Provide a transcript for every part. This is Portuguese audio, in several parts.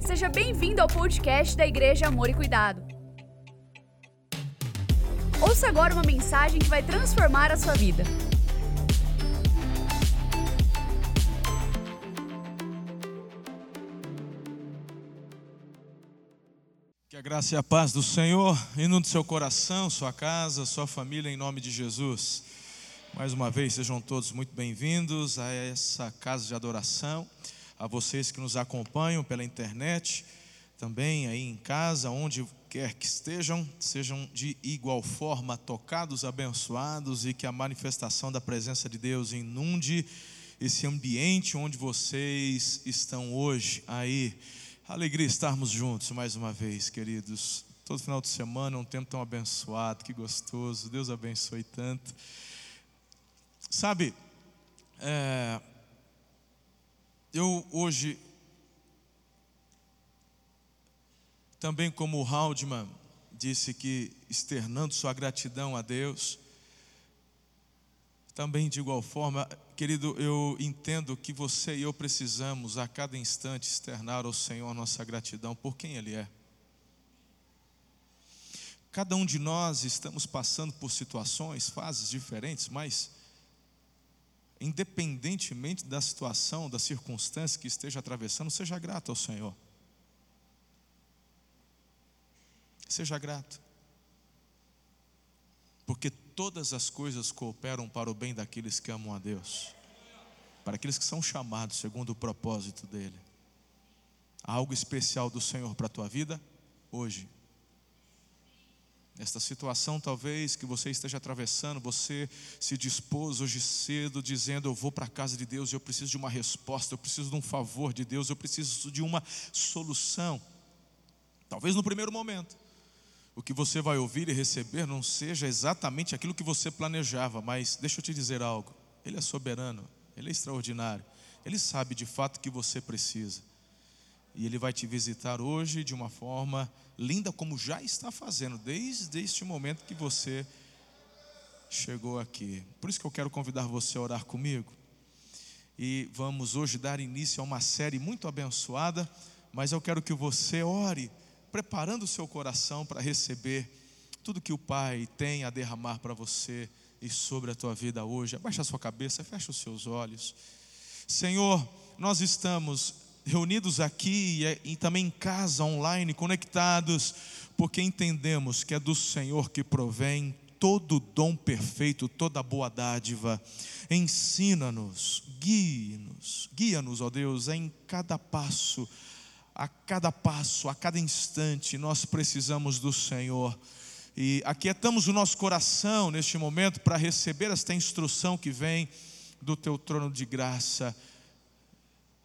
Seja bem-vindo ao podcast da Igreja Amor e Cuidado. Ouça agora uma mensagem que vai transformar a sua vida. Que a graça e a paz do Senhor inunde seu coração, sua casa, sua família, em nome de Jesus. Mais uma vez, sejam todos muito bem-vindos a essa casa de adoração, a vocês que nos acompanham pela internet, também aí em casa, onde quer que estejam, sejam de igual forma tocados, abençoados e que a manifestação da presença de Deus inunde esse ambiente onde vocês estão hoje aí. Alegria estarmos juntos mais uma vez, queridos. Todo final de semana um tempo tão abençoado, que gostoso. Deus abençoe tanto. Sabe, é, eu hoje, também como o Haldeman disse que externando sua gratidão a Deus, também de igual forma, querido, eu entendo que você e eu precisamos a cada instante externar ao Senhor nossa gratidão por quem Ele é. Cada um de nós estamos passando por situações, fases diferentes, mas independentemente da situação, da circunstância que esteja atravessando, seja grato ao Senhor. Seja grato. Porque todas as coisas cooperam para o bem daqueles que amam a Deus, para aqueles que são chamados segundo o propósito dEle. Há algo especial do Senhor para a tua vida hoje. Esta situação, talvez, que você esteja atravessando, você se dispôs hoje cedo, dizendo: Eu vou para a casa de Deus, eu preciso de uma resposta, eu preciso de um favor de Deus, eu preciso de uma solução. Talvez no primeiro momento, o que você vai ouvir e receber não seja exatamente aquilo que você planejava, mas deixa eu te dizer algo: Ele é soberano, Ele é extraordinário, Ele sabe de fato o que você precisa. E Ele vai te visitar hoje de uma forma linda, como já está fazendo, desde este momento que você chegou aqui. Por isso que eu quero convidar você a orar comigo. E vamos hoje dar início a uma série muito abençoada, mas eu quero que você ore, preparando o seu coração para receber tudo que o Pai tem a derramar para você e sobre a tua vida hoje. Abaixa a sua cabeça, fecha os seus olhos. Senhor, nós estamos reunidos aqui e, e também em casa, online, conectados, porque entendemos que é do Senhor que provém todo dom perfeito, toda boa dádiva. Ensina-nos, guie-nos, guia-nos, ó Deus, em cada passo, a cada passo, a cada instante, nós precisamos do Senhor. E aquietamos o nosso coração neste momento para receber esta instrução que vem do teu trono de graça.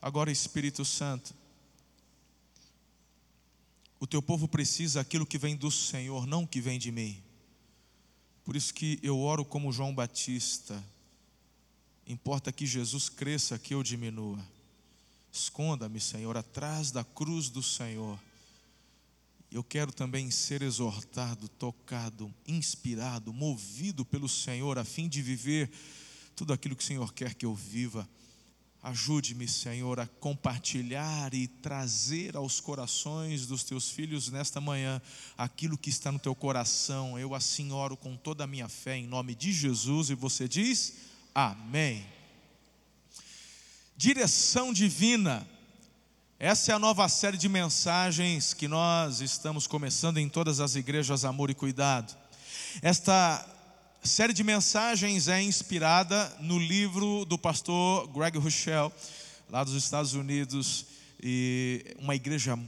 Agora, Espírito Santo, o teu povo precisa aquilo que vem do Senhor, não que vem de mim. Por isso que eu oro como João Batista. Importa que Jesus cresça, que eu diminua. Esconda-me, Senhor, atrás da cruz do Senhor. Eu quero também ser exortado, tocado, inspirado, movido pelo Senhor, a fim de viver tudo aquilo que o Senhor quer que eu viva. Ajude-me, Senhor, a compartilhar e trazer aos corações dos teus filhos nesta manhã aquilo que está no teu coração. Eu assim oro com toda a minha fé em nome de Jesus e você diz: Amém. Direção divina. Essa é a nova série de mensagens que nós estamos começando em todas as igrejas Amor e Cuidado. Esta série de mensagens é inspirada no livro do pastor Greg Rochelle, lá dos Estados Unidos, e uma igreja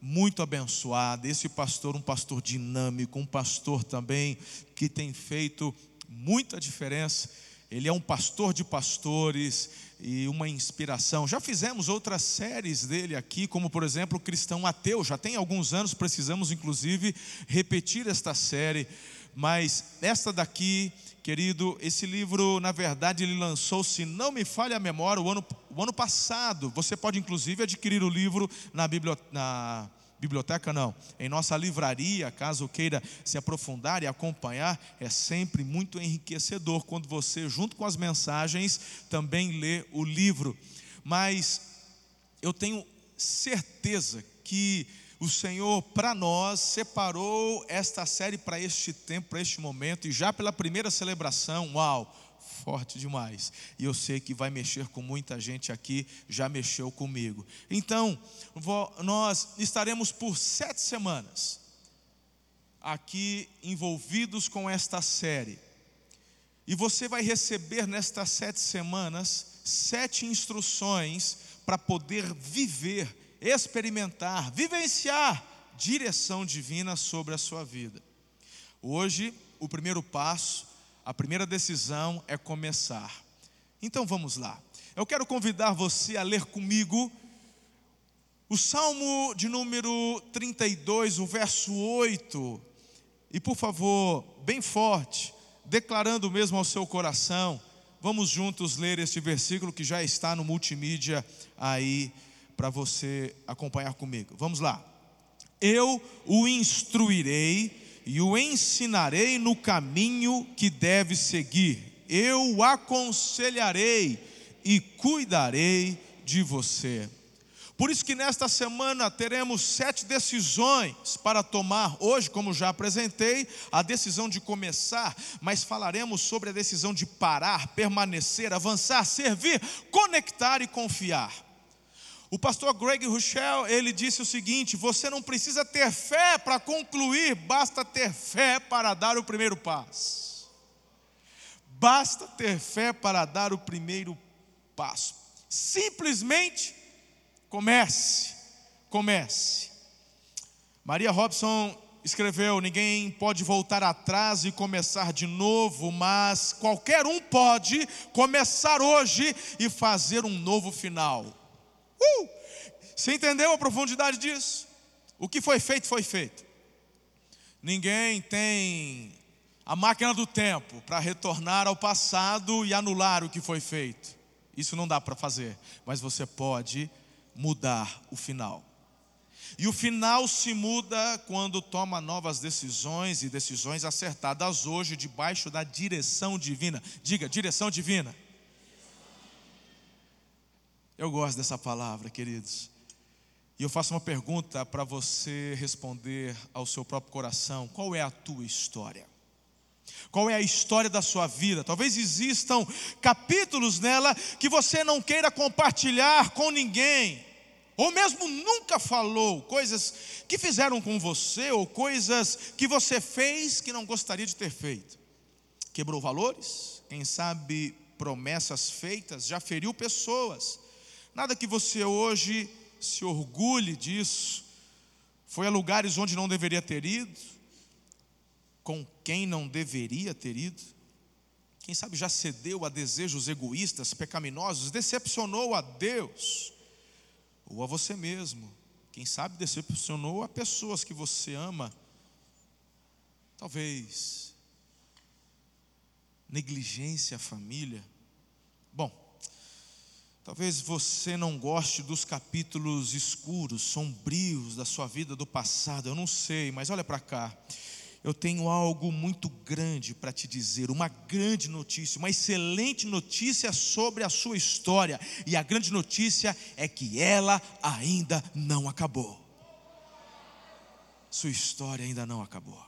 muito abençoada. Esse pastor, um pastor dinâmico, um pastor também que tem feito muita diferença. Ele é um pastor de pastores e uma inspiração. Já fizemos outras séries dele aqui, como por exemplo, Cristão Ateu. Já tem alguns anos, precisamos inclusive repetir esta série mas esta daqui, querido, esse livro, na verdade, ele lançou, se não me falha a memória, o ano, o ano passado. Você pode, inclusive, adquirir o livro na, biblioteca, na biblioteca, não, em nossa livraria, caso queira se aprofundar e acompanhar, é sempre muito enriquecedor quando você, junto com as mensagens, também lê o livro. Mas eu tenho certeza que o Senhor, para nós, separou esta série para este tempo, para este momento, e já pela primeira celebração, uau, forte demais. E eu sei que vai mexer com muita gente aqui, já mexeu comigo. Então, nós estaremos por sete semanas aqui envolvidos com esta série. E você vai receber nestas sete semanas sete instruções para poder viver experimentar, vivenciar direção divina sobre a sua vida. Hoje, o primeiro passo, a primeira decisão é começar. Então vamos lá. Eu quero convidar você a ler comigo o Salmo de número 32, o verso 8. E por favor, bem forte, declarando mesmo ao seu coração, vamos juntos ler este versículo que já está no multimídia aí para você acompanhar comigo. Vamos lá. Eu o instruirei e o ensinarei no caminho que deve seguir. Eu o aconselharei e cuidarei de você. Por isso que nesta semana teremos sete decisões para tomar. Hoje, como já apresentei, a decisão de começar, mas falaremos sobre a decisão de parar, permanecer, avançar, servir, conectar e confiar. O pastor Greg Rochelle, ele disse o seguinte: você não precisa ter fé para concluir, basta ter fé para dar o primeiro passo. Basta ter fé para dar o primeiro passo. Simplesmente comece, comece. Maria Robson escreveu: ninguém pode voltar atrás e começar de novo, mas qualquer um pode começar hoje e fazer um novo final. Uh! Você entendeu a profundidade disso? O que foi feito, foi feito. Ninguém tem a máquina do tempo para retornar ao passado e anular o que foi feito. Isso não dá para fazer, mas você pode mudar o final. E o final se muda quando toma novas decisões e decisões acertadas hoje, debaixo da direção divina. Diga, direção divina. Eu gosto dessa palavra, queridos. E eu faço uma pergunta para você responder ao seu próprio coração: qual é a tua história? Qual é a história da sua vida? Talvez existam capítulos nela que você não queira compartilhar com ninguém, ou mesmo nunca falou, coisas que fizeram com você, ou coisas que você fez que não gostaria de ter feito. Quebrou valores, quem sabe promessas feitas, já feriu pessoas Nada que você hoje se orgulhe disso. Foi a lugares onde não deveria ter ido, com quem não deveria ter ido. Quem sabe já cedeu a desejos egoístas, pecaminosos, decepcionou a Deus ou a você mesmo. Quem sabe decepcionou a pessoas que você ama. Talvez negligência à família. Bom, Talvez você não goste dos capítulos escuros, sombrios da sua vida do passado, eu não sei, mas olha para cá. Eu tenho algo muito grande para te dizer, uma grande notícia, uma excelente notícia sobre a sua história, e a grande notícia é que ela ainda não acabou. Sua história ainda não acabou.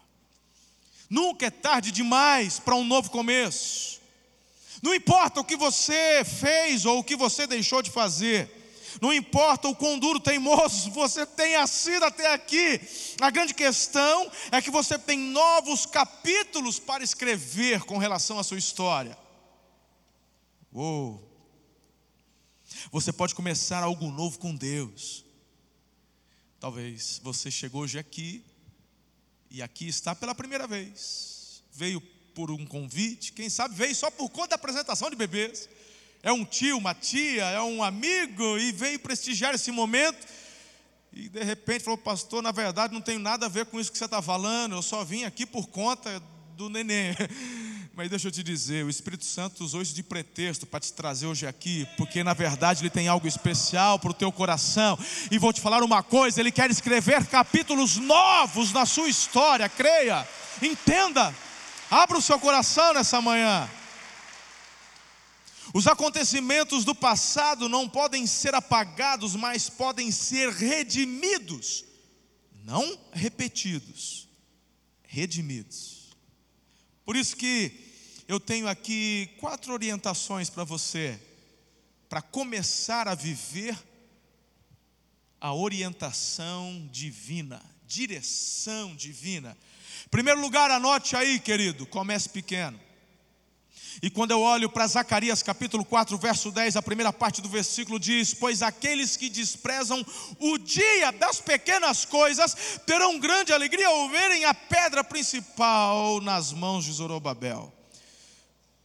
Nunca é tarde demais para um novo começo. Não importa o que você fez ou o que você deixou de fazer. Não importa o quão duro teimoso você tenha sido até aqui. A grande questão é que você tem novos capítulos para escrever com relação à sua história. Uou! Você pode começar algo novo com Deus. Talvez você chegou hoje aqui e aqui está pela primeira vez. Veio por um convite, quem sabe veio só por conta da apresentação de bebês. É um tio, uma tia, é um amigo e veio prestigiar esse momento. E de repente falou, pastor, na verdade não tem nada a ver com isso que você está falando, eu só vim aqui por conta do neném. Mas deixa eu te dizer, o Espírito Santo usou isso de pretexto para te trazer hoje aqui, porque na verdade ele tem algo especial para o teu coração. E vou te falar uma coisa: ele quer escrever capítulos novos na sua história, creia, entenda. Abra o seu coração nessa manhã. Os acontecimentos do passado não podem ser apagados, mas podem ser redimidos, não repetidos, redimidos. Por isso que eu tenho aqui quatro orientações para você, para começar a viver a orientação divina, direção divina. Primeiro lugar, anote aí, querido, comece pequeno. E quando eu olho para Zacarias capítulo 4, verso 10, a primeira parte do versículo diz: Pois aqueles que desprezam o dia das pequenas coisas terão grande alegria ao verem a pedra principal nas mãos de Zorobabel.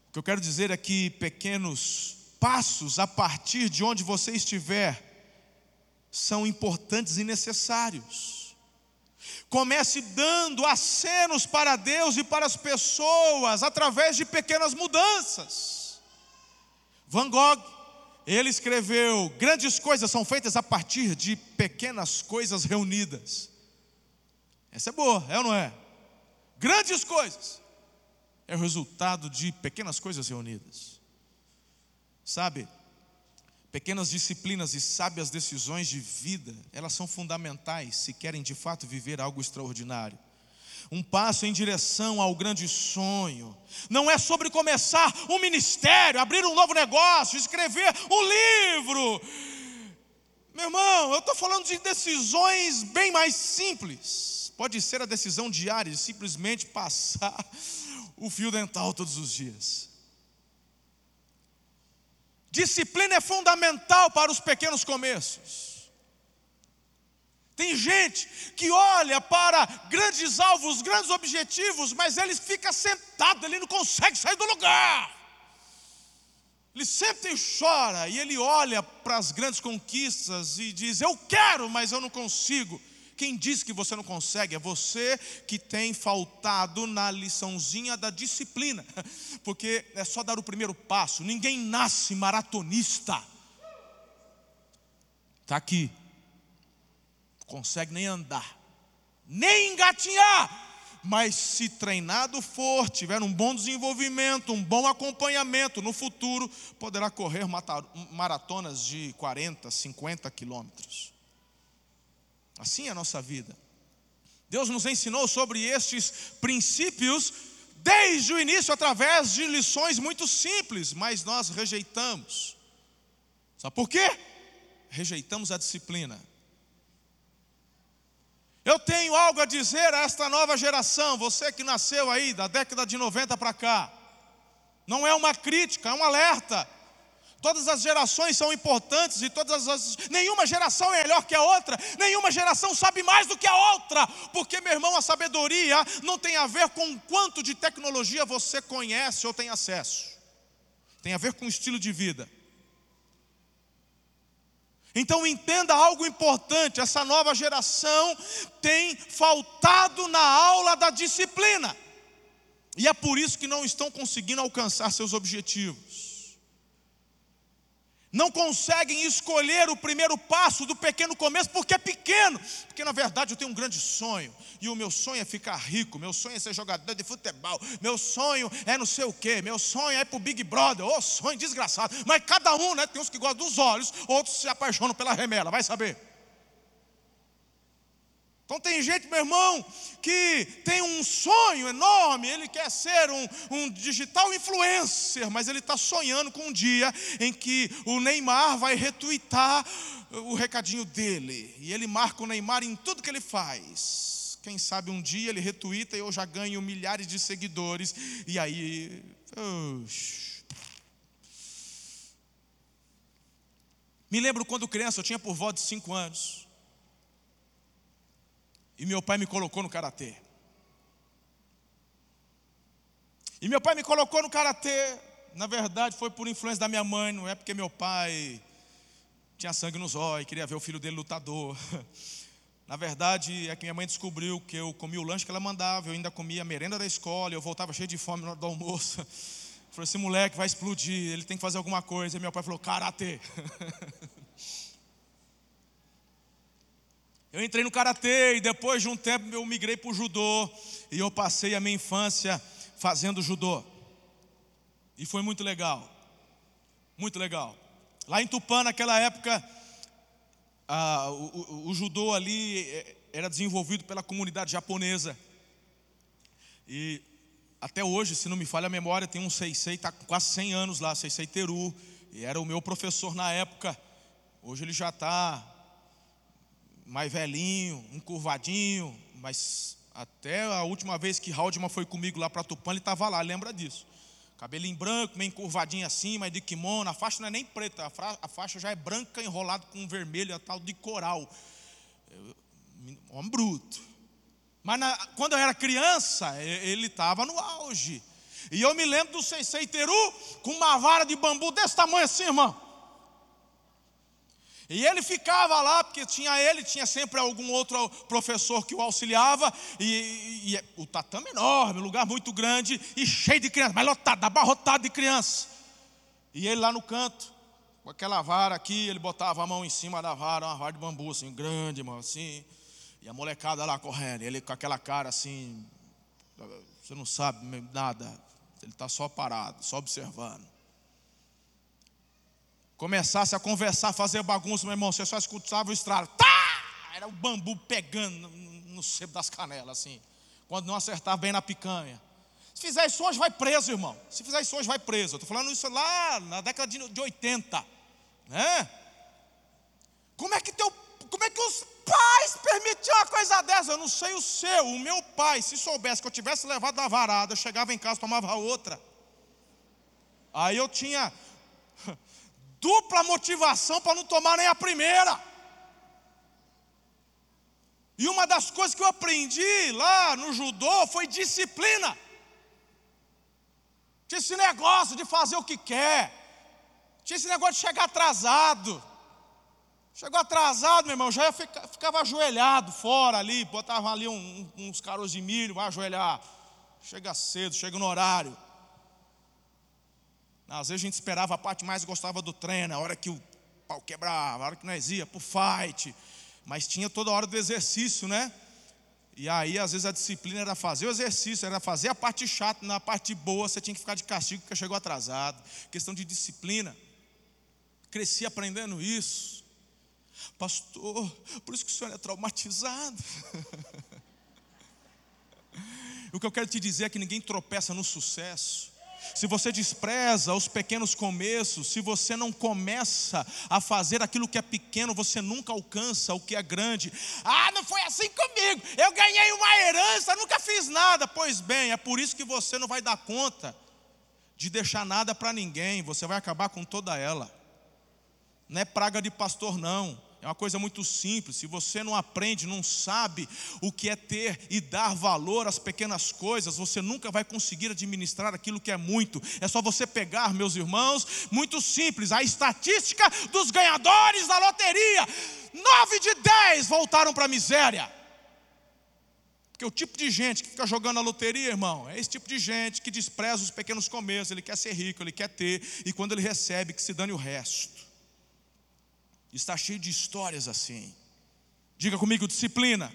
O que eu quero dizer é que pequenos passos a partir de onde você estiver são importantes e necessários. Comece dando acenos para Deus e para as pessoas através de pequenas mudanças. Van Gogh, ele escreveu: grandes coisas são feitas a partir de pequenas coisas reunidas. Essa é boa, é ou não é? Grandes coisas é o resultado de pequenas coisas reunidas. Sabe, Pequenas disciplinas e sábias decisões de vida, elas são fundamentais se querem de fato viver algo extraordinário. Um passo em direção ao grande sonho. Não é sobre começar um ministério, abrir um novo negócio, escrever um livro. Meu irmão, eu estou falando de decisões bem mais simples. Pode ser a decisão diária de simplesmente passar o fio dental todos os dias. Disciplina é fundamental para os pequenos começos. Tem gente que olha para grandes alvos, grandes objetivos, mas ele fica sentado, ele não consegue sair do lugar. Ele sempre chora e ele olha para as grandes conquistas e diz: Eu quero, mas eu não consigo. Quem diz que você não consegue é você que tem faltado na liçãozinha da disciplina, porque é só dar o primeiro passo. Ninguém nasce maratonista. Está aqui, consegue nem andar, nem engatinhar mas se treinado for, tiver um bom desenvolvimento, um bom acompanhamento, no futuro poderá correr maratonas de 40, 50 quilômetros. Assim é a nossa vida. Deus nos ensinou sobre estes princípios desde o início através de lições muito simples, mas nós rejeitamos. Sabe por quê? Rejeitamos a disciplina. Eu tenho algo a dizer a esta nova geração, você que nasceu aí da década de 90 para cá. Não é uma crítica, é um alerta. Todas as gerações são importantes e todas as nenhuma geração é melhor que a outra, nenhuma geração sabe mais do que a outra, porque meu irmão, a sabedoria não tem a ver com quanto de tecnologia você conhece ou tem acesso. Tem a ver com o estilo de vida. Então entenda algo importante, essa nova geração tem faltado na aula da disciplina. E é por isso que não estão conseguindo alcançar seus objetivos não conseguem escolher o primeiro passo do pequeno começo porque é pequeno. Porque na verdade eu tenho um grande sonho, e o meu sonho é ficar rico, meu sonho é ser jogador de futebol, meu sonho é não sei o que, meu sonho é ir para o Big Brother, ô oh, sonho desgraçado. Mas cada um, né? Tem uns que gostam dos olhos, outros se apaixonam pela remela, vai saber. Então tem gente, meu irmão, que tem um sonho enorme, ele quer ser um, um digital influencer, mas ele está sonhando com um dia em que o Neymar vai retuitar o recadinho dele. E ele marca o Neymar em tudo que ele faz. Quem sabe um dia ele retuita e eu já ganho milhares de seguidores. E aí. Me lembro quando criança, eu tinha por volta de 5 anos. E meu pai me colocou no karatê. E meu pai me colocou no karatê, na verdade foi por influência da minha mãe, não é porque meu pai tinha sangue nos olhos, queria ver o filho dele lutador. Na verdade, é que minha mãe descobriu que eu comia o lanche que ela mandava, eu ainda comia a merenda da escola, eu voltava cheio de fome na hora do almoço. Falei, esse moleque vai explodir, ele tem que fazer alguma coisa. E meu pai falou, karatê. Eu entrei no karatê e depois de um tempo eu migrei para o judô e eu passei a minha infância fazendo judô. E foi muito legal. Muito legal. Lá em Tupã, naquela época, o, o, o, judô ali eh, era desenvolvido pela comunidade japonesa. E até hoje, se não me falha a memória, tem um Seisei, está quase 100 anos lá, Seisei Teru. E era o meu professor na época. Hoje ele já está mais velhinho, um curvadinho, mas até a última vez que Haldman foi comigo lá para Tupã, ele estava lá, lembra disso. Cabelinho branco, meio encurvadinho assim, mas de kimono. A faixa não é nem preta, a faixa já é branca enrolada com vermelho, a tal de coral. Homem bruto. Mas na, quando eu era criança, ele estava no auge. E eu me lembro do Seisei Teru com uma vara de bambu desse tamanho assim, irmão. E ele ficava lá, porque tinha ele, tinha sempre algum outro professor que o auxiliava, e, e, e o tatame enorme, um lugar muito grande e cheio de crianças, mas lotado, abarrotado de crianças. E ele lá no canto, com aquela vara aqui, ele botava a mão em cima da vara, uma vara de bambu assim, grande, irmão, assim, e a molecada lá correndo, ele com aquela cara assim, você não sabe nada, ele está só parado, só observando começasse a conversar, fazer bagunça, meu irmão, você só escutava o estralo. Tá! Era o bambu pegando no sebo das canelas, assim. Quando não acertava bem na picanha. Se fizer isso hoje, vai preso, irmão. Se fizer isso hoje, vai preso. Eu estou falando isso lá na década de 80. Né? Como é que teu, como é que os pais permitiam uma coisa dessa? Eu não sei o seu. O meu pai, se soubesse que eu tivesse levado a varada, eu chegava em casa, tomava outra. Aí eu tinha dupla motivação para não tomar nem a primeira. E uma das coisas que eu aprendi lá no judô foi disciplina. Tinha esse negócio de fazer o que quer. Tinha esse negócio de chegar atrasado. Chegou atrasado, meu irmão, já ficava ajoelhado fora ali, botava ali um, uns caroços de milho, vai ajoelhar. Chega cedo, chega no horário. Às vezes a gente esperava a parte mais gostava do treino, a hora que o pau quebrava, a hora que nós ia para o fight. Mas tinha toda hora do exercício, né? E aí, às vezes, a disciplina era fazer o exercício, era fazer a parte chata, na parte boa você tinha que ficar de castigo porque chegou atrasado. Questão de disciplina. Cresci aprendendo isso. Pastor, por isso que o senhor é traumatizado. o que eu quero te dizer é que ninguém tropeça no sucesso se você despreza os pequenos começos, se você não começa a fazer aquilo que é pequeno, você nunca alcança o que é grande. Ah, não foi assim comigo. Eu ganhei uma herança, nunca fiz nada. Pois bem, é por isso que você não vai dar conta de deixar nada para ninguém, você vai acabar com toda ela. Não é praga de pastor, não. É uma coisa muito simples. Se você não aprende, não sabe o que é ter e dar valor às pequenas coisas, você nunca vai conseguir administrar aquilo que é muito. É só você pegar, meus irmãos, muito simples, a estatística dos ganhadores da loteria. Nove de dez voltaram para a miséria. Porque o tipo de gente que fica jogando a loteria, irmão, é esse tipo de gente que despreza os pequenos começos, ele quer ser rico, ele quer ter, e quando ele recebe, que se dane o resto. Está cheio de histórias assim. Diga comigo, disciplina.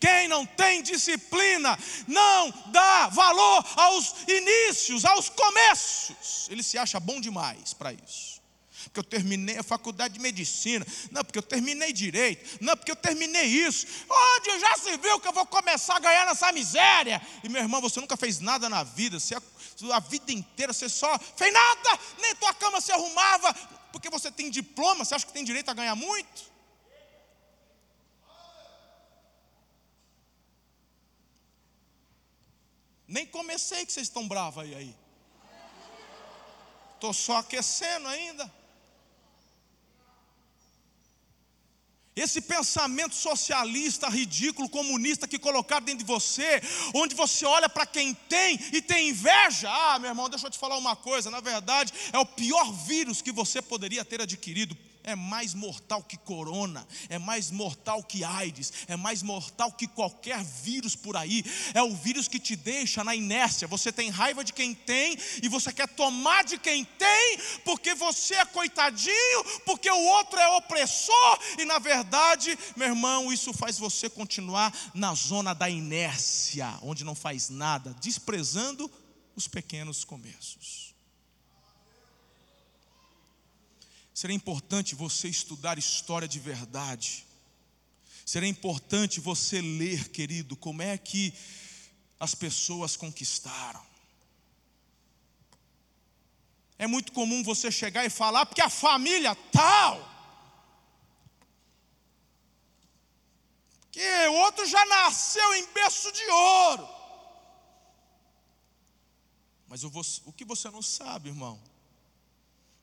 Quem não tem disciplina não dá valor aos inícios, aos começos. Ele se acha bom demais para isso. Porque eu terminei a faculdade de medicina, não, porque eu terminei direito, não, porque eu terminei isso. Onde já se viu que eu vou começar a ganhar nessa miséria? E meu irmão, você nunca fez nada na vida, você, a vida inteira você só fez nada, nem tua cama se arrumava, porque você tem diploma, você acha que tem direito a ganhar muito? Nem comecei que vocês estão bravos aí. Estou só aquecendo ainda. Esse pensamento socialista, ridículo, comunista que colocaram dentro de você, onde você olha para quem tem e tem inveja. Ah, meu irmão, deixa eu te falar uma coisa: na verdade, é o pior vírus que você poderia ter adquirido é mais mortal que corona, é mais mortal que AIDS, é mais mortal que qualquer vírus por aí. É o vírus que te deixa na inércia. Você tem raiva de quem tem e você quer tomar de quem tem, porque você é coitadinho, porque o outro é opressor, e na verdade, meu irmão, isso faz você continuar na zona da inércia, onde não faz nada, desprezando os pequenos começos. Seria importante você estudar história de verdade. Seria importante você ler, querido, como é que as pessoas conquistaram. É muito comum você chegar e falar, porque a família tal. Que outro já nasceu em berço de ouro. Mas o que você não sabe, irmão,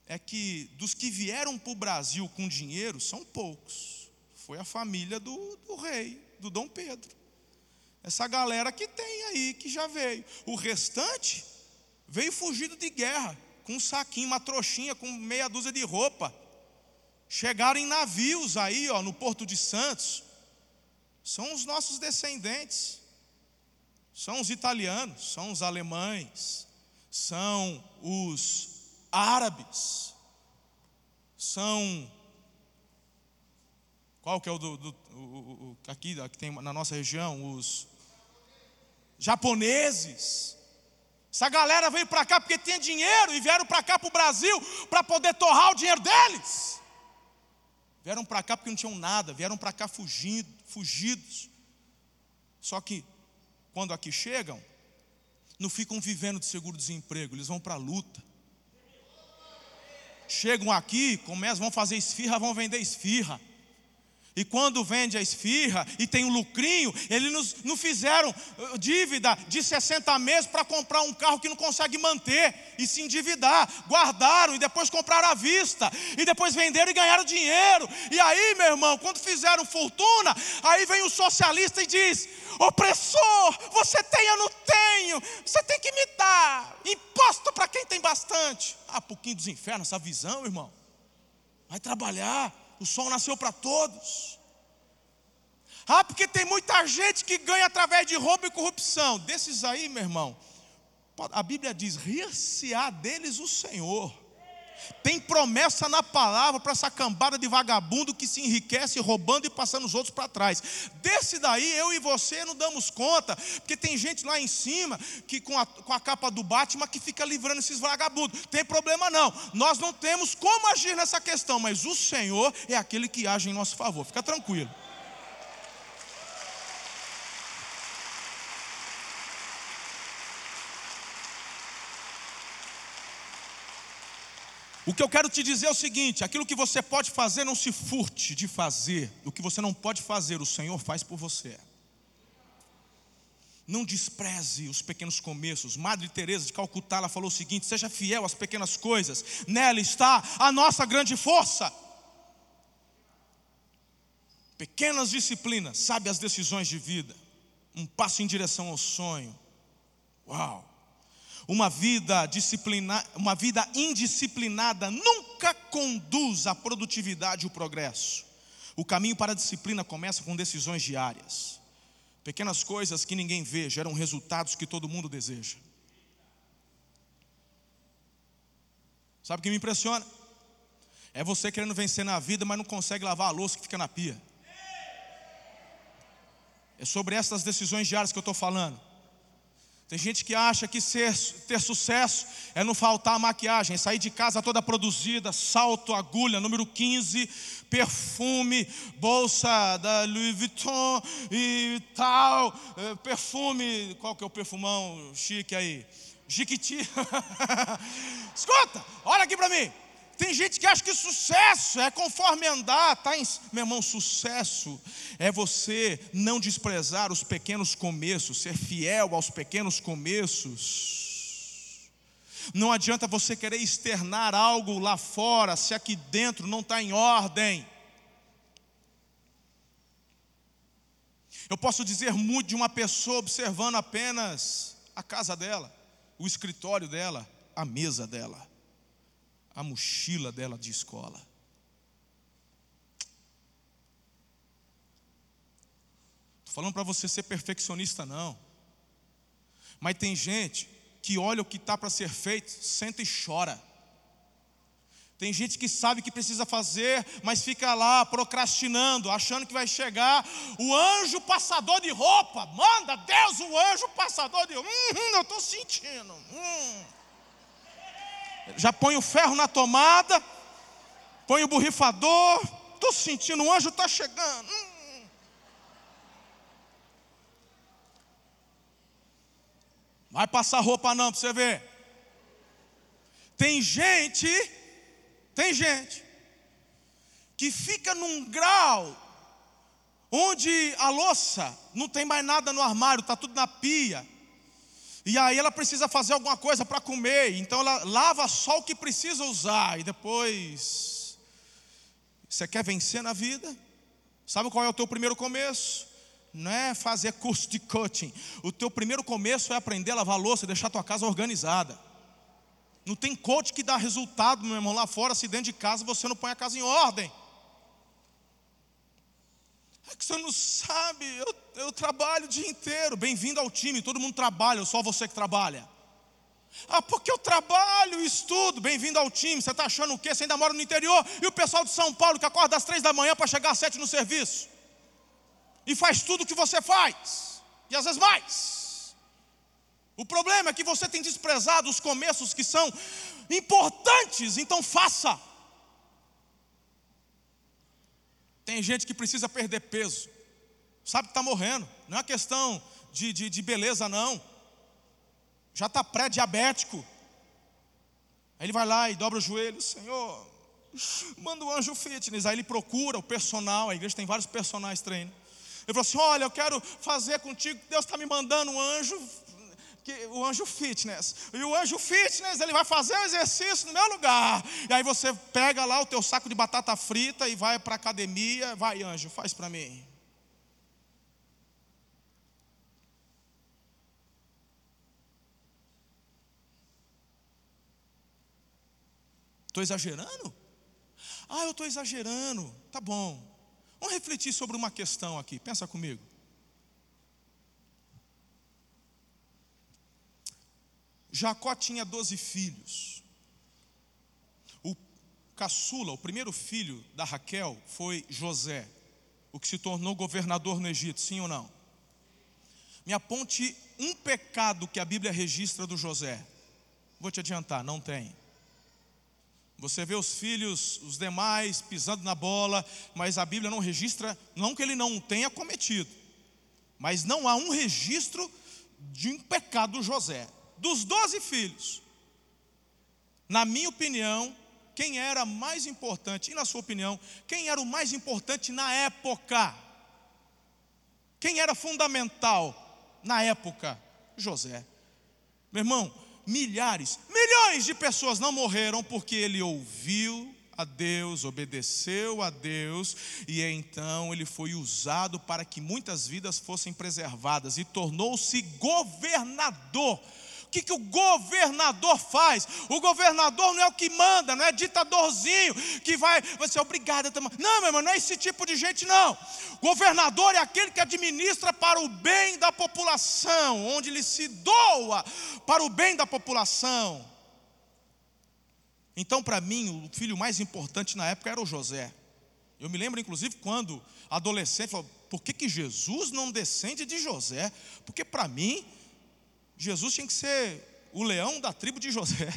é que dos que vieram para o Brasil com dinheiro, são poucos. Foi a família do, do rei, do Dom Pedro. Essa galera que tem aí, que já veio. O restante veio fugido de guerra, com um saquinho, uma trouxinha, com meia dúzia de roupa. Chegaram em navios aí, ó, no Porto de Santos. São os nossos descendentes. São os italianos, são os alemães, são os árabes, são. Qual que é o do, do o, o, aqui que tem na nossa região? Os japoneses. Essa galera veio para cá porque tinha dinheiro e vieram para cá para o Brasil para poder torrar o dinheiro deles. Vieram para cá porque não tinham nada, vieram para cá fugindo, fugidos. Só que quando aqui chegam, não ficam vivendo de seguro-desemprego, eles vão para a luta. Chegam aqui, começam, vão fazer esfirra, vão vender esfirra. E quando vende a esfirra e tem um lucrinho, eles nos, não fizeram uh, dívida de 60 meses para comprar um carro que não consegue manter e se endividar. Guardaram e depois compraram à vista. E depois venderam e ganharam dinheiro. E aí, meu irmão, quando fizeram fortuna, aí vem o socialista e diz: opressor, você tem, eu não tenho. Você tem que me dar. Imposto para quem tem bastante. Ah, pouquinho dos infernos, essa visão, irmão. Vai trabalhar o sol nasceu para todos. Ah, porque tem muita gente que ganha através de roubo e corrupção. Desses aí, meu irmão, a Bíblia diz: rir-se-á deles o Senhor. Tem promessa na palavra para essa cambada de vagabundo que se enriquece roubando e passando os outros para trás. Desse daí, eu e você não damos conta, porque tem gente lá em cima que com a, com a capa do Batman que fica livrando esses vagabundos. Tem problema não. Nós não temos como agir nessa questão, mas o Senhor é aquele que age em nosso favor. Fica tranquilo. O que eu quero te dizer é o seguinte: aquilo que você pode fazer, não se furte de fazer. O que você não pode fazer, o Senhor faz por você. Não despreze os pequenos começos. Madre Teresa de Calcutá ela falou o seguinte: seja fiel às pequenas coisas. Nela está a nossa grande força. Pequenas disciplinas, sabe as decisões de vida. Um passo em direção ao sonho. Uau! Uma vida disciplina, uma vida indisciplinada nunca conduz à produtividade e o progresso. O caminho para a disciplina começa com decisões diárias. Pequenas coisas que ninguém vê geram resultados que todo mundo deseja. Sabe o que me impressiona? É você querendo vencer na vida, mas não consegue lavar a louça que fica na pia. É sobre essas decisões diárias que eu estou falando. Tem gente que acha que ser, ter sucesso é não faltar maquiagem, é sair de casa toda produzida, salto, agulha, número 15, perfume, bolsa da Louis Vuitton e tal, eh, perfume, qual que é o perfumão chique aí? Jiquiti. Escuta, olha aqui para mim. Tem gente que acha que sucesso é conforme andar, tá? Em... Meu irmão, sucesso é você não desprezar os pequenos começos, ser fiel aos pequenos começos. Não adianta você querer externar algo lá fora se aqui dentro não está em ordem. Eu posso dizer muito de uma pessoa observando apenas a casa dela, o escritório dela, a mesa dela a mochila dela de escola. Estou falando para você ser perfeccionista, não. Mas tem gente que olha o que está para ser feito, senta e chora. Tem gente que sabe que precisa fazer, mas fica lá procrastinando, achando que vai chegar o anjo passador de roupa. Manda Deus o anjo passador de roupa. Hum, eu estou sentindo. Hum já põe o ferro na tomada, põe o borrifador, estou sentindo, o anjo está chegando. Hum. Vai passar roupa não para você ver. Tem gente, tem gente, que fica num grau onde a louça não tem mais nada no armário, está tudo na pia. E aí ela precisa fazer alguma coisa para comer, então ela lava só o que precisa usar e depois você quer vencer na vida? Sabe qual é o teu primeiro começo? Não é fazer curso de coaching. O teu primeiro começo é aprender a lavar louça e deixar a tua casa organizada. Não tem coach que dá resultado, meu irmão, lá fora, se dentro de casa você não põe a casa em ordem. É que você não sabe, eu, eu trabalho o dia inteiro. Bem-vindo ao time, todo mundo trabalha, só você que trabalha. Ah, porque eu trabalho, estudo, bem-vindo ao time. Você está achando o quê? Você ainda mora no interior e o pessoal de São Paulo que acorda às três da manhã para chegar às sete no serviço. E faz tudo o que você faz, e às vezes mais. O problema é que você tem desprezado os começos que são importantes, então faça. Tem gente que precisa perder peso, sabe que está morrendo, não é questão de, de, de beleza, não, já está pré-diabético. Aí ele vai lá e dobra o joelho, Senhor, manda o anjo fitness. Aí ele procura o personal, a igreja tem vários personagens treino. Ele falou assim: Olha, eu quero fazer contigo, Deus está me mandando um anjo que, o anjo fitness. E o anjo fitness, ele vai fazer o exercício no meu lugar. E aí você pega lá o teu saco de batata frita e vai para a academia. Vai, anjo, faz para mim. Estou exagerando? Ah, eu estou exagerando. Tá bom. Vamos refletir sobre uma questão aqui. Pensa comigo. Jacó tinha doze filhos. O caçula, o primeiro filho da Raquel, foi José, o que se tornou governador no Egito, sim ou não? Me aponte um pecado que a Bíblia registra do José. Vou te adiantar, não tem. Você vê os filhos, os demais, pisando na bola, mas a Bíblia não registra, não que ele não tenha cometido, mas não há um registro de um pecado do José dos doze filhos, na minha opinião, quem era mais importante, e na sua opinião, quem era o mais importante na época? Quem era fundamental na época? José. Meu irmão, milhares, milhões de pessoas não morreram porque ele ouviu a Deus, obedeceu a Deus, e então ele foi usado para que muitas vidas fossem preservadas e tornou-se governador que, que o governador faz? O governador não é o que manda, não é ditadorzinho que vai, vai ser obrigado a tomar. Não, meu irmão, não é esse tipo de gente, não. Governador é aquele que administra para o bem da população, onde ele se doa para o bem da população. Então, para mim, o filho mais importante na época era o José. Eu me lembro, inclusive, quando adolescente, falou, por que, que Jesus não descende de José? Porque para mim, Jesus tinha que ser o leão da tribo de José.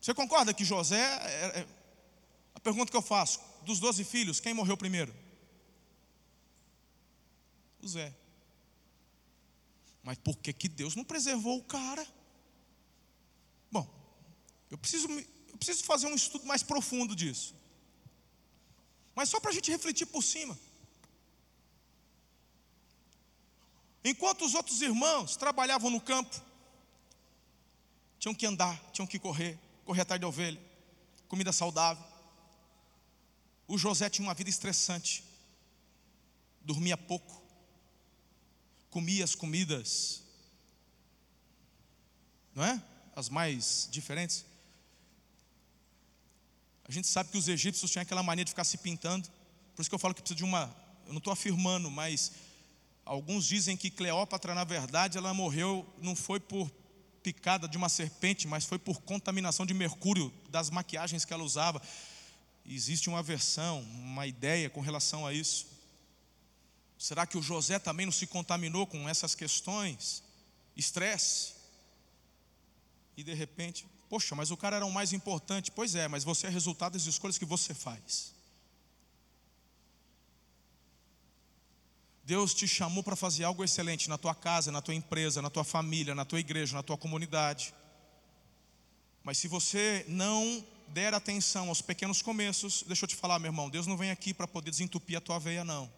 Você concorda que José, é, é, a pergunta que eu faço, dos doze filhos, quem morreu primeiro? José. Mas por que, que Deus não preservou o cara? Bom, eu preciso, eu preciso fazer um estudo mais profundo disso. Mas só para a gente refletir por cima. Enquanto os outros irmãos trabalhavam no campo, tinham que andar, tinham que correr, correr atrás de ovelha, comida saudável. O José tinha uma vida estressante, dormia pouco, comia as comidas, não é? As mais diferentes. A gente sabe que os egípcios tinham aquela mania de ficar se pintando, por isso que eu falo que precisa de uma, eu não estou afirmando, mas Alguns dizem que Cleópatra, na verdade, ela morreu não foi por picada de uma serpente, mas foi por contaminação de mercúrio das maquiagens que ela usava. Existe uma versão, uma ideia com relação a isso. Será que o José também não se contaminou com essas questões? Estresse. E de repente, Poxa, mas o cara era o mais importante. Pois é, mas você é resultado das escolhas que você faz. Deus te chamou para fazer algo excelente na tua casa, na tua empresa, na tua família, na tua igreja, na tua comunidade. Mas se você não der atenção aos pequenos começos, deixa eu te falar, meu irmão, Deus não vem aqui para poder desentupir a tua veia, não.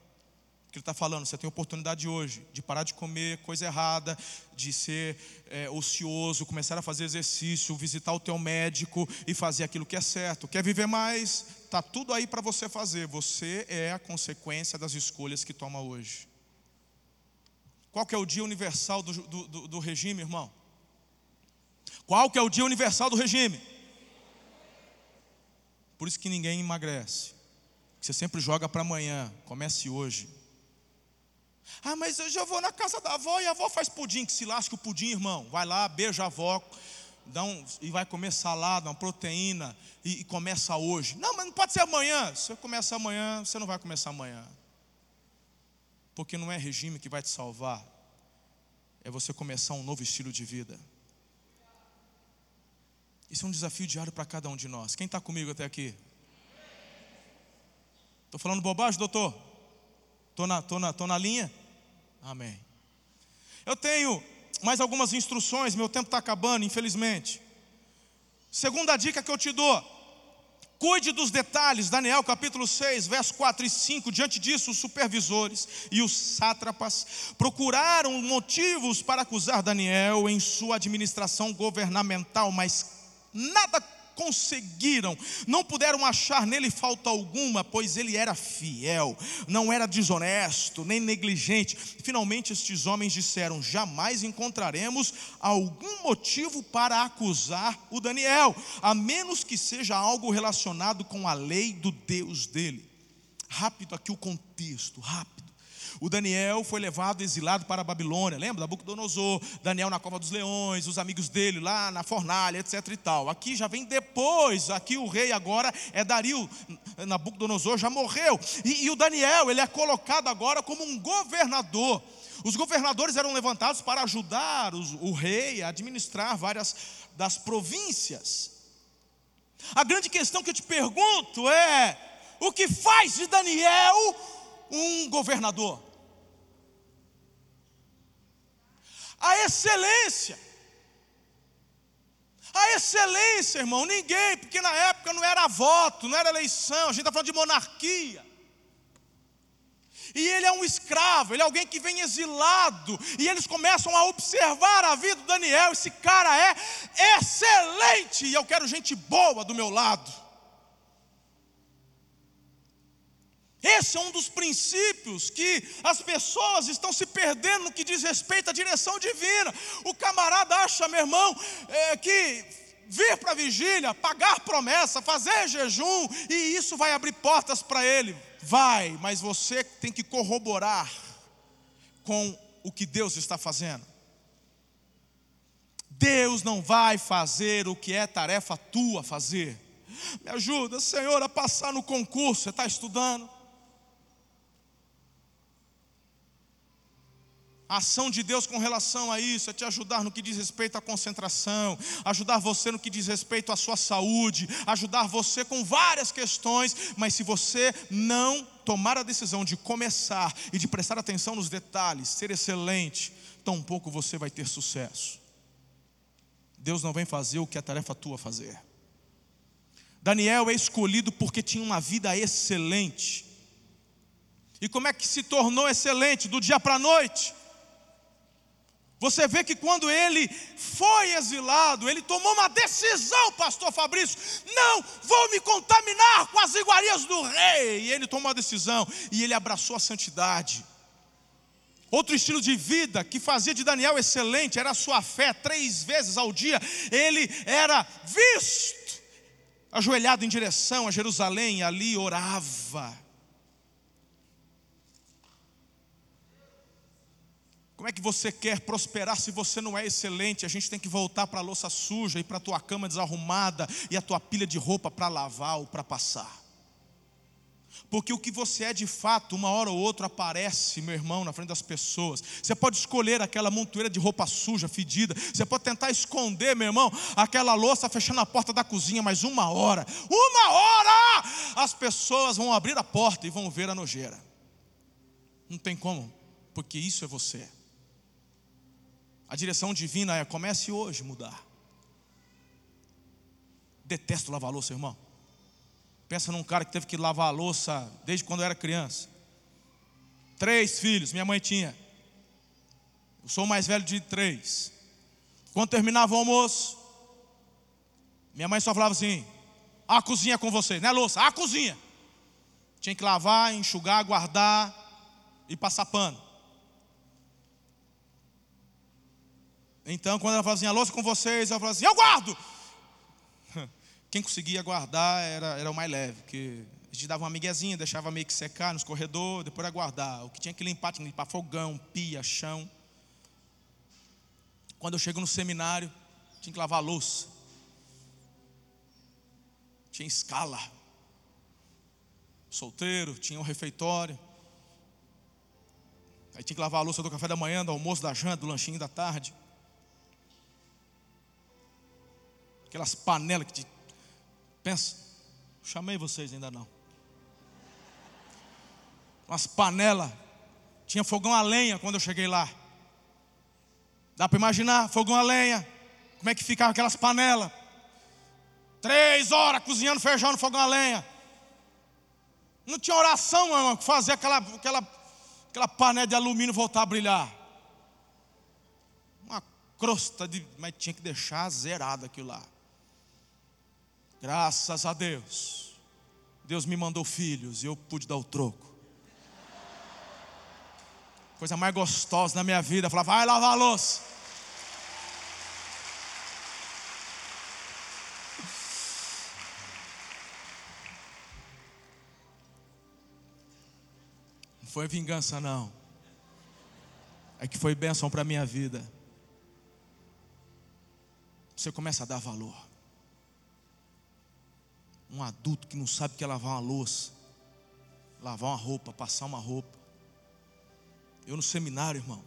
Ele está falando, você tem oportunidade hoje de parar de comer coisa errada, de ser é, ocioso, começar a fazer exercício, visitar o teu médico e fazer aquilo que é certo. Quer viver mais? Está tudo aí para você fazer. Você é a consequência das escolhas que toma hoje. Qual que é o dia universal do, do, do, do regime, irmão? Qual que é o dia universal do regime? Por isso que ninguém emagrece. Você sempre joga para amanhã. Comece hoje. Ah, mas eu já vou na casa da avó e a avó faz pudim. Que se lasque o pudim, irmão. Vai lá, beija a avó, dá um, e vai comer salada, uma proteína, e, e, começa hoje. Não, mas não pode ser amanhã. Se você começar amanhã, você não vai começar amanhã. Porque não é regime que vai te salvar, é você começar um novo estilo de vida. Isso é um desafio diário para cada um de nós. Quem está comigo até aqui? Estou falando bobagem, doutor? Estou na, tô na, tô na linha? Amém. Eu tenho mais algumas instruções, meu tempo está acabando, infelizmente. Segunda dica que eu te dou: cuide dos detalhes, Daniel capítulo 6, verso 4 e 5. Diante disso, os supervisores e os sátrapas procuraram motivos para acusar Daniel em sua administração governamental, mas nada conseguiram, não puderam achar nele falta alguma, pois ele era fiel, não era desonesto, nem negligente. Finalmente, estes homens disseram: jamais encontraremos algum motivo para acusar o Daniel, a menos que seja algo relacionado com a lei do Deus dele. Rápido aqui o contexto, rápido. O Daniel foi levado exilado para a Babilônia, lembra? Nabucodonosor, Daniel na cova dos leões, os amigos dele lá na fornalha, etc e tal. Aqui já vem depois, aqui o rei agora é Dario, Nabucodonosor já morreu. E, e o Daniel, ele é colocado agora como um governador. Os governadores eram levantados para ajudar os, o rei a administrar várias das províncias. A grande questão que eu te pergunto é: o que faz de Daniel um governador? A excelência. A excelência, irmão, ninguém, porque na época não era voto, não era eleição, a gente está falando de monarquia. E ele é um escravo, ele é alguém que vem exilado, e eles começam a observar a vida do Daniel. Esse cara é excelente, e eu quero gente boa do meu lado. Esse é um dos princípios que as pessoas estão se perdendo no que diz respeito à direção divina. O camarada acha, meu irmão, é, que vir para a vigília, pagar promessa, fazer jejum, e isso vai abrir portas para ele. Vai, mas você tem que corroborar com o que Deus está fazendo. Deus não vai fazer o que é tarefa tua fazer. Me ajuda, Senhor, a passar no concurso. Você está estudando? A ação de Deus com relação a isso é te ajudar no que diz respeito à concentração, ajudar você no que diz respeito à sua saúde, ajudar você com várias questões, mas se você não tomar a decisão de começar e de prestar atenção nos detalhes, ser excelente, tampouco você vai ter sucesso. Deus não vem fazer o que é tarefa tua fazer. Daniel é escolhido porque tinha uma vida excelente. E como é que se tornou excelente do dia para a noite? Você vê que quando ele foi exilado, ele tomou uma decisão, pastor Fabrício, não vou me contaminar com as iguarias do rei. E ele tomou a decisão e ele abraçou a santidade. Outro estilo de vida que fazia de Daniel excelente era a sua fé, três vezes ao dia ele era visto, ajoelhado em direção a Jerusalém, ali orava. Como é que você quer prosperar se você não é excelente? A gente tem que voltar para a louça suja e para a tua cama desarrumada e a tua pilha de roupa para lavar ou para passar. Porque o que você é de fato, uma hora ou outra aparece, meu irmão, na frente das pessoas. Você pode escolher aquela montoeira de roupa suja, fedida. Você pode tentar esconder, meu irmão, aquela louça fechando a porta da cozinha, mas uma hora, uma hora, as pessoas vão abrir a porta e vão ver a nojeira. Não tem como, porque isso é você. A direção divina é: comece hoje mudar. Detesto lavar louça, irmão. Pensa num cara que teve que lavar a louça desde quando era criança. Três filhos, minha mãe tinha. Eu sou o mais velho de três. Quando terminava o almoço, minha mãe só falava assim: a cozinha é com você, não é louça, a cozinha. Tinha que lavar, enxugar, guardar e passar pano. Então, quando ela falava assim, a louça com vocês, eu falava assim, eu guardo. Quem conseguia guardar era, era o mais leve, porque a gente dava uma miguezinha, deixava meio que secar nos corredores, depois era guardar. O que tinha que limpar, tinha que limpar fogão, pia, chão. Quando eu chego no seminário, tinha que lavar a louça. Tinha escala. Solteiro, tinha um refeitório. Aí tinha que lavar a louça do café da manhã, do almoço, da janta, do lanchinho da tarde. Aquelas panelas que te Pensa, chamei vocês ainda não. Umas panelas, tinha fogão a lenha quando eu cheguei lá. Dá para imaginar, fogão a lenha, como é que ficava aquelas panelas? Três horas cozinhando feijão no fogão a lenha. Não tinha oração, meu irmão, fazer aquela, aquela, aquela panela de alumínio voltar a brilhar. Uma crosta de. Mas tinha que deixar zerado aquilo lá. Graças a Deus. Deus me mandou filhos e eu pude dar o troco. Coisa mais gostosa na minha vida. Falar, vai lavar a louça. Não foi vingança, não. É que foi bênção para a minha vida. Você começa a dar valor um adulto que não sabe o que é lavar uma louça, lavar uma roupa, passar uma roupa. Eu no seminário, irmão,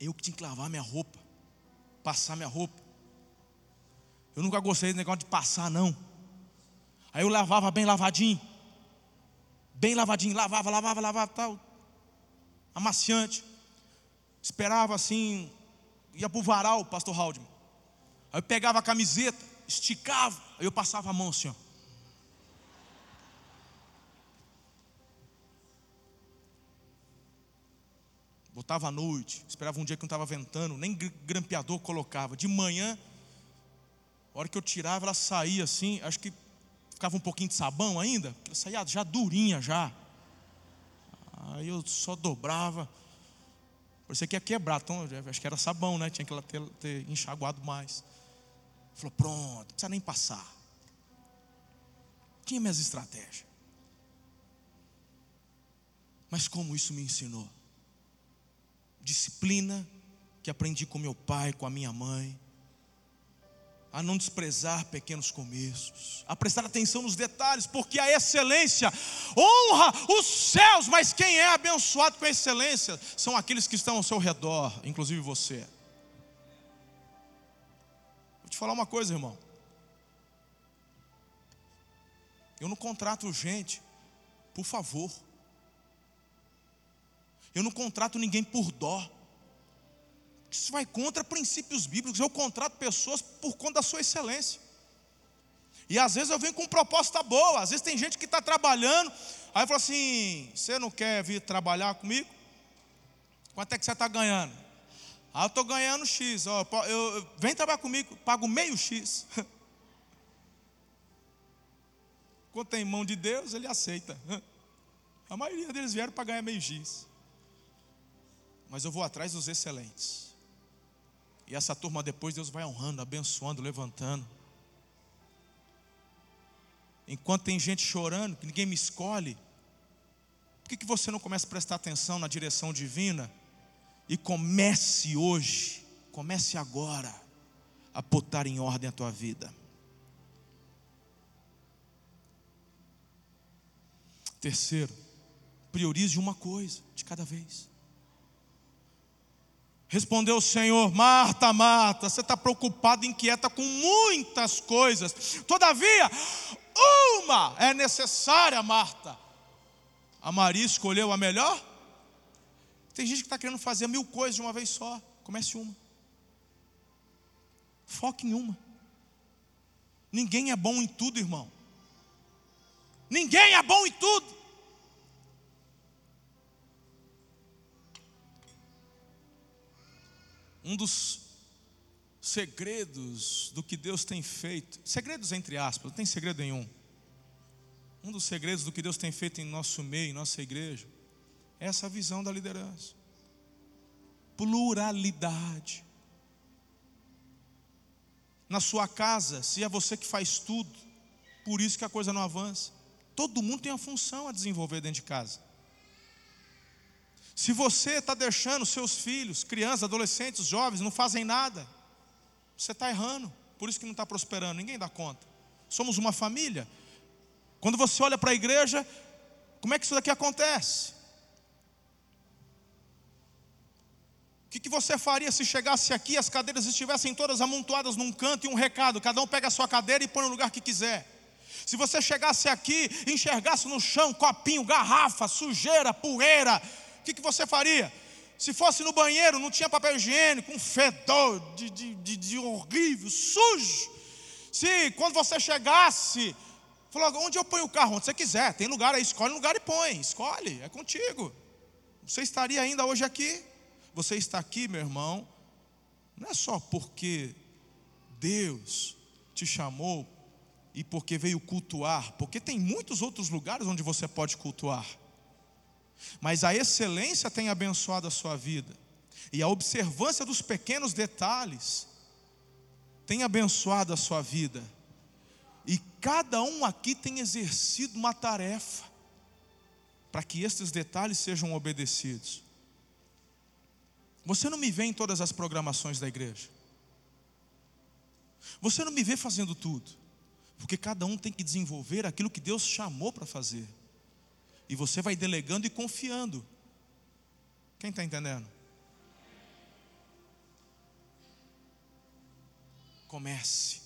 eu que tinha que lavar minha roupa, passar minha roupa. Eu nunca gostei desse negócio de passar, não. Aí eu lavava bem lavadinho, bem lavadinho, lavava, lavava, lavava, tal, amaciante. Esperava assim, ia para o varal, pastor Haldman. Aí eu pegava a camiseta, esticava, aí eu passava a mão assim, ó. Botava à noite, esperava um dia que não estava ventando, nem grampeador colocava. De manhã, a hora que eu tirava, ela saía assim, acho que ficava um pouquinho de sabão ainda, ela saía já durinha já. Aí eu só dobrava. Parecia que ia quebrar, então acho que era sabão, né? Tinha que ter, ter enxaguado mais. Falou, pronto, não precisa nem passar. Tinha minhas estratégias. Mas como isso me ensinou? Disciplina que aprendi com meu pai, com a minha mãe. A não desprezar pequenos começos, a prestar atenção nos detalhes, porque a excelência honra os céus, mas quem é abençoado com a excelência são aqueles que estão ao seu redor, inclusive você. Te falar uma coisa, irmão. Eu não contrato gente por favor. Eu não contrato ninguém por dó. Isso vai contra princípios bíblicos. Eu contrato pessoas por conta da sua excelência. E às vezes eu venho com proposta boa. Às vezes tem gente que está trabalhando. Aí eu falo assim: Você não quer vir trabalhar comigo? Quanto é que você está ganhando? Ah, eu estou ganhando X. Ó, eu, vem trabalhar comigo, pago meio X. Quando tem mão de Deus, ele aceita. A maioria deles vieram para ganhar meio X. Mas eu vou atrás dos excelentes. E essa turma depois Deus vai honrando, abençoando, levantando. Enquanto tem gente chorando, que ninguém me escolhe, por que, que você não começa a prestar atenção na direção divina? E comece hoje, comece agora a botar em ordem a tua vida. Terceiro, priorize uma coisa de cada vez. Respondeu o Senhor: Marta, Marta, você está preocupada, inquieta com muitas coisas. Todavia, uma é necessária, Marta. A Maria escolheu a melhor? Tem gente que está querendo fazer mil coisas de uma vez só. Comece uma. Foque em uma. Ninguém é bom em tudo, irmão. Ninguém é bom em tudo. Um dos segredos do que Deus tem feito, segredos entre aspas, não tem segredo nenhum. Um dos segredos do que Deus tem feito em nosso meio, em nossa igreja, essa visão da liderança. Pluralidade. Na sua casa, se é você que faz tudo, por isso que a coisa não avança. Todo mundo tem uma função a desenvolver dentro de casa. Se você está deixando seus filhos, crianças, adolescentes, jovens, não fazem nada, você está errando. Por isso que não está prosperando, ninguém dá conta. Somos uma família. Quando você olha para a igreja, como é que isso daqui acontece? O que, que, você faria se chegasse aqui as cadeiras estivessem todas amontoadas num canto e um recado, cada um pega a sua cadeira e põe no lugar que quiser? Se você chegasse aqui e enxergasse no chão copinho, garrafa, sujeira, poeira, o que, que você faria? Se fosse no banheiro, não tinha papel higiênico, um fedor de, de, de, de horrível, sujo. Se quando você chegasse, falou: onde eu ponho o carro? Onde você quiser, tem lugar aí, escolhe um lugar e põe, escolhe, é contigo. Você estaria ainda hoje aqui? Você está aqui, meu irmão, não é só porque Deus te chamou e porque veio cultuar, porque tem muitos outros lugares onde você pode cultuar. Mas a excelência tem abençoado a sua vida, e a observância dos pequenos detalhes tem abençoado a sua vida. E cada um aqui tem exercido uma tarefa para que estes detalhes sejam obedecidos. Você não me vê em todas as programações da igreja. Você não me vê fazendo tudo. Porque cada um tem que desenvolver aquilo que Deus chamou para fazer. E você vai delegando e confiando. Quem está entendendo? Comece.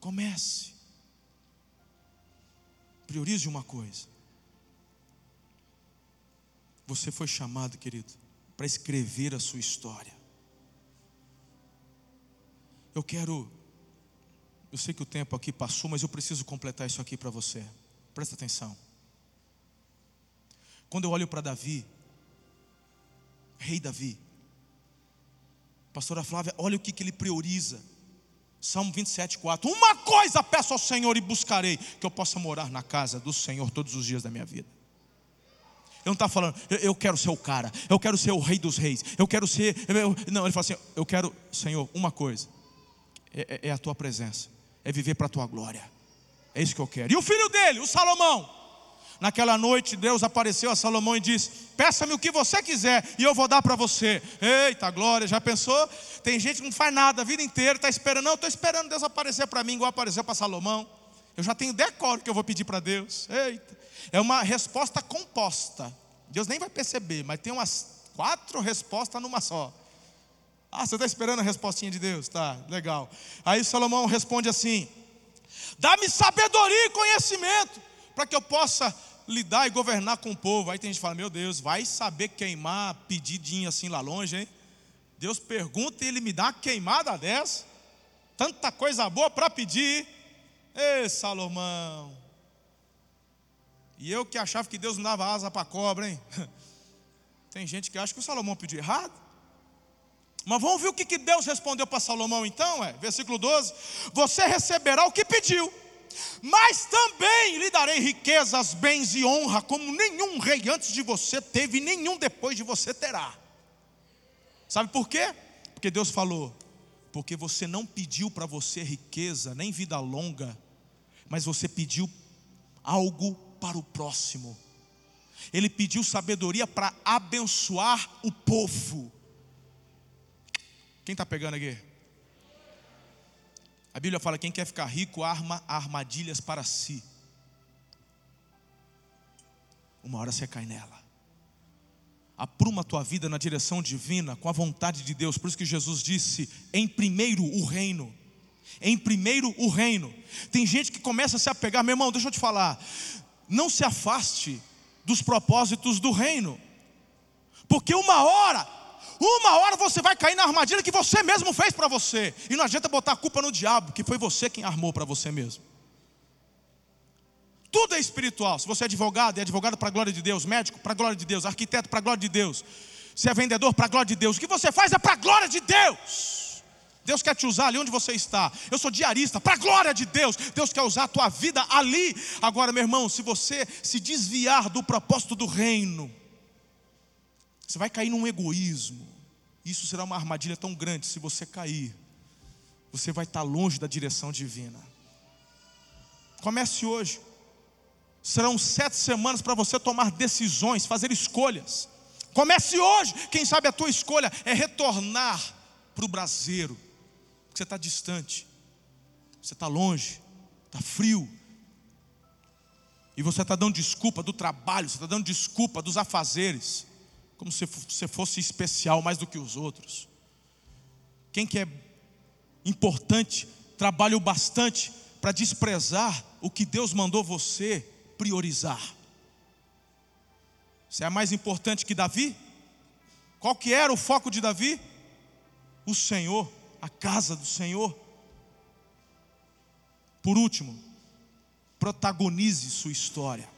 Comece. Priorize uma coisa. Você foi chamado, querido, para escrever a sua história. Eu quero, eu sei que o tempo aqui passou, mas eu preciso completar isso aqui para você. Presta atenção. Quando eu olho para Davi, rei Davi, pastora Flávia, olha o que, que ele prioriza. Salmo 27, 4. Uma coisa peço ao Senhor e buscarei, que eu possa morar na casa do Senhor todos os dias da minha vida. Ele não está falando, eu, eu, quero ser o cara, eu quero ser o rei dos reis, eu quero ser. Eu, não, ele fala assim: eu quero, Senhor, uma coisa, é, é, é a tua presença, é viver para a tua glória. É isso que eu quero. E o filho dele, o Salomão, Naquela noite, Deus apareceu a Salomão e disse: Peça-me o que você quiser e eu vou dar para você. Eita glória, já pensou? Tem gente que não faz nada a vida inteira, está esperando. Não, estou esperando Deus aparecer para mim, igual apareceu para Salomão. Eu já tenho decoro que eu vou pedir para Deus. Eita. É uma resposta composta. Deus nem vai perceber, mas tem umas quatro respostas numa só. Ah, você está esperando a respostinha de Deus? Tá, legal. Aí Salomão responde assim: Dá-me sabedoria e conhecimento, para que eu possa lidar e governar com o povo. Aí tem gente que fala: Meu Deus, vai saber queimar pedidinho assim lá longe, hein? Deus pergunta e ele me dá uma queimada dessa. Tanta coisa boa para pedir. Ei, Salomão. E eu que achava que Deus não dava asa para cobra, hein? Tem gente que acha que o Salomão pediu errado. Mas vamos ver o que Deus respondeu para Salomão então, é? Versículo 12: Você receberá o que pediu, mas também lhe darei riquezas, bens e honra, como nenhum rei antes de você teve, e nenhum depois de você terá. Sabe por quê? Porque Deus falou: porque você não pediu para você riqueza, nem vida longa, mas você pediu algo para o próximo. Ele pediu sabedoria para abençoar o povo. Quem está pegando aqui? A Bíblia fala: quem quer ficar rico arma armadilhas para si. uma hora você cai nela. Apruma a tua vida na direção divina, com a vontade de Deus. Por isso que Jesus disse: em primeiro o reino. Em primeiro o reino. Tem gente que começa a se apegar, meu irmão, deixa eu te falar. Não se afaste dos propósitos do reino. Porque uma hora, uma hora você vai cair na armadilha que você mesmo fez para você. E não adianta botar a culpa no diabo, que foi você quem armou para você mesmo. Tudo é espiritual. Se você é advogado, é advogado para a glória de Deus, médico para a glória de Deus, arquiteto para a glória de Deus. Se é vendedor para a glória de Deus, o que você faz é para a glória de Deus. Deus quer te usar ali onde você está. Eu sou diarista, para a glória de Deus. Deus quer usar a tua vida ali. Agora, meu irmão, se você se desviar do propósito do reino, você vai cair num egoísmo. Isso será uma armadilha tão grande. Se você cair, você vai estar longe da direção divina. Comece hoje. Serão sete semanas para você tomar decisões, fazer escolhas. Comece hoje. Quem sabe a tua escolha é retornar para o braseiro, porque você está distante, você está longe, está frio. E você está dando desculpa do trabalho, você está dando desculpa dos afazeres, como se você fosse especial mais do que os outros. Quem que é importante, trabalha o bastante para desprezar o que Deus mandou você priorizar. Você é mais importante que Davi? Qual que era o foco de Davi? O Senhor, a casa do Senhor. Por último, protagonize sua história.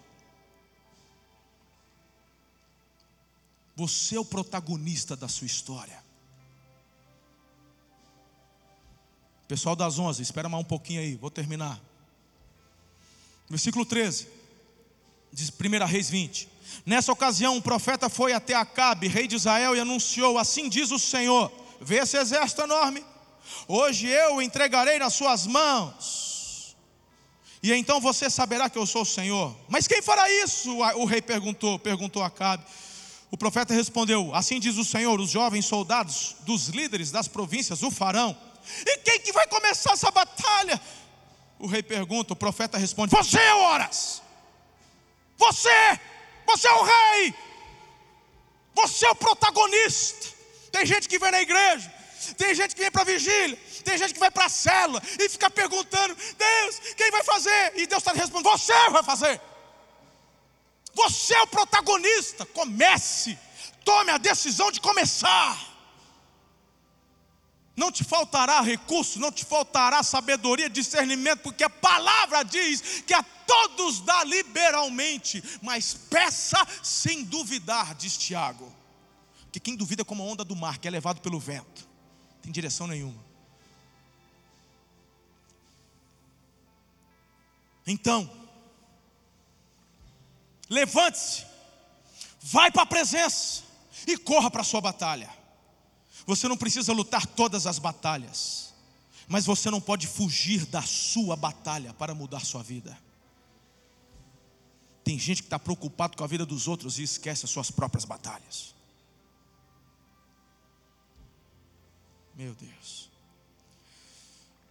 Você é o protagonista da sua história. Pessoal das 11, espera mais um pouquinho aí, vou terminar. Versículo 13 de 1 Reis 20. Nessa ocasião, um profeta foi até Acabe, rei de Israel, e anunciou: Assim diz o Senhor: Vê esse exército enorme. Hoje eu o entregarei nas suas mãos. E então você saberá que eu sou o Senhor. Mas quem fará isso? O rei perguntou, perguntou a Acabe. O profeta respondeu: Assim diz o Senhor: os jovens soldados dos líderes das províncias o farão. E quem que vai começar essa batalha? O rei pergunta, o profeta responde: Você, horas. Você, você é o rei, você é o protagonista. Tem gente que vem na igreja, tem gente que vem para vigília, tem gente que vai para a célula e fica perguntando: Deus, quem vai fazer? E Deus está respondendo: Você vai fazer. Você é o protagonista. Comece, tome a decisão de começar não te faltará recurso, não te faltará sabedoria, discernimento, porque a palavra diz que a todos dá liberalmente, mas peça sem duvidar, diz Tiago. Que quem duvida é como a onda do mar, que é levado pelo vento, tem direção nenhuma. Então, levante-se, vai para a presença e corra para a sua batalha. Você não precisa lutar todas as batalhas, mas você não pode fugir da sua batalha para mudar sua vida. Tem gente que está preocupado com a vida dos outros e esquece as suas próprias batalhas. Meu Deus.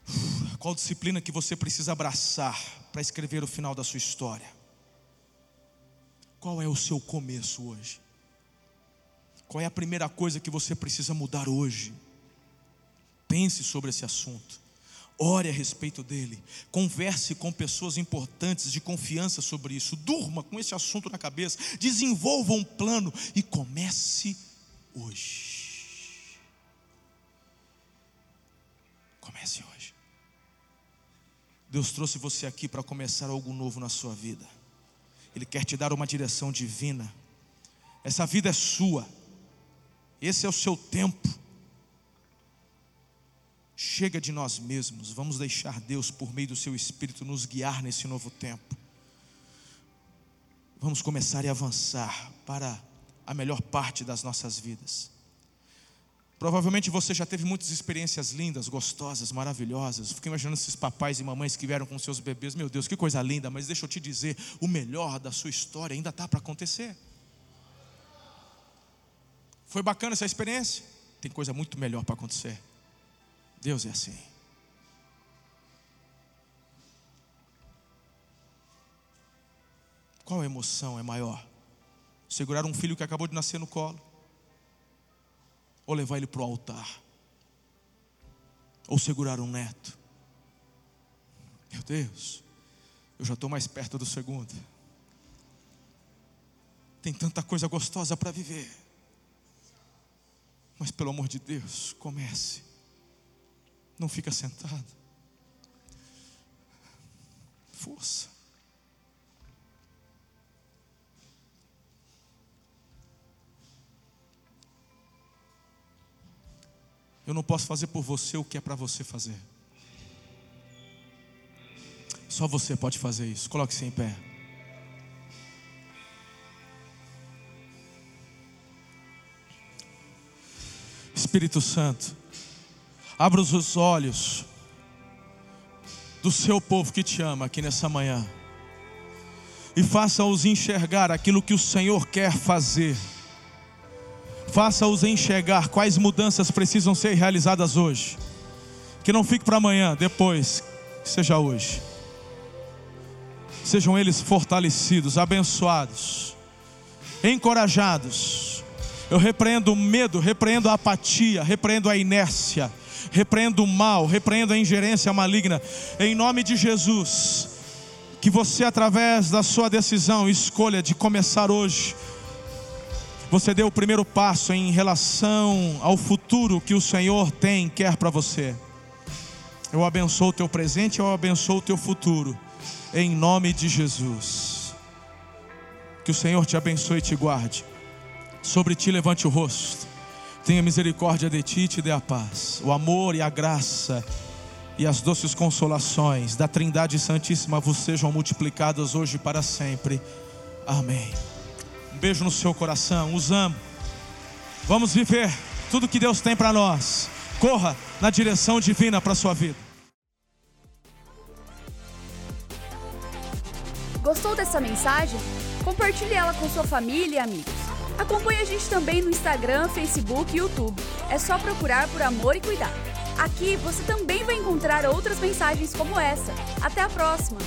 Qual disciplina que você precisa abraçar para escrever o final da sua história? Qual é o seu começo hoje? Qual é a primeira coisa que você precisa mudar hoje? Pense sobre esse assunto. Ore a respeito dele. Converse com pessoas importantes de confiança sobre isso. Durma com esse assunto na cabeça. Desenvolva um plano e comece hoje. Comece hoje. Deus trouxe você aqui para começar algo novo na sua vida. Ele quer te dar uma direção divina. Essa vida é sua. Esse é o seu tempo. Chega de nós mesmos, vamos deixar Deus, por meio do seu Espírito, nos guiar nesse novo tempo. Vamos começar a avançar para a melhor parte das nossas vidas. Provavelmente você já teve muitas experiências lindas, gostosas, maravilhosas. Fiquei imaginando esses papais e mamães que vieram com seus bebês. Meu Deus, que coisa linda, mas deixa eu te dizer: o melhor da sua história ainda está para acontecer. Foi bacana essa experiência? Tem coisa muito melhor para acontecer. Deus é assim. Qual emoção é maior? segurar um filho que acabou de nascer no colo, ou levar ele para o altar, ou segurar um neto. Meu Deus, eu já estou mais perto do segundo. Tem tanta coisa gostosa para viver. Mas pelo amor de Deus, comece. Não fica sentado. Força. Eu não posso fazer por você o que é para você fazer. Só você pode fazer isso. Coloque-se em pé. Espírito Santo, abra os olhos do seu povo que te ama aqui nessa manhã e faça-os enxergar aquilo que o Senhor quer fazer. Faça-os enxergar quais mudanças precisam ser realizadas hoje. Que não fique para amanhã, depois, seja hoje. Sejam eles fortalecidos, abençoados, encorajados. Eu repreendo o medo, repreendo a apatia, repreendo a inércia, repreendo o mal, repreendo a ingerência maligna. Em nome de Jesus, que você, através da sua decisão, escolha de começar hoje, você deu o primeiro passo em relação ao futuro que o Senhor tem, quer para você. Eu abençoo o teu presente, eu abençoo o teu futuro em nome de Jesus. Que o Senhor te abençoe e te guarde. Sobre ti levante o rosto. Tenha misericórdia de ti e te dê a paz. O amor e a graça e as doces consolações da Trindade Santíssima vos sejam multiplicadas hoje para sempre. Amém. Um beijo no seu coração. Os amo. Vamos viver tudo que Deus tem para nós. Corra na direção divina para sua vida. Gostou dessa mensagem? Compartilhe ela com sua família e amigos. Acompanhe a gente também no Instagram, Facebook e YouTube. É só procurar por Amor e Cuidar. Aqui você também vai encontrar outras mensagens como essa. Até a próxima!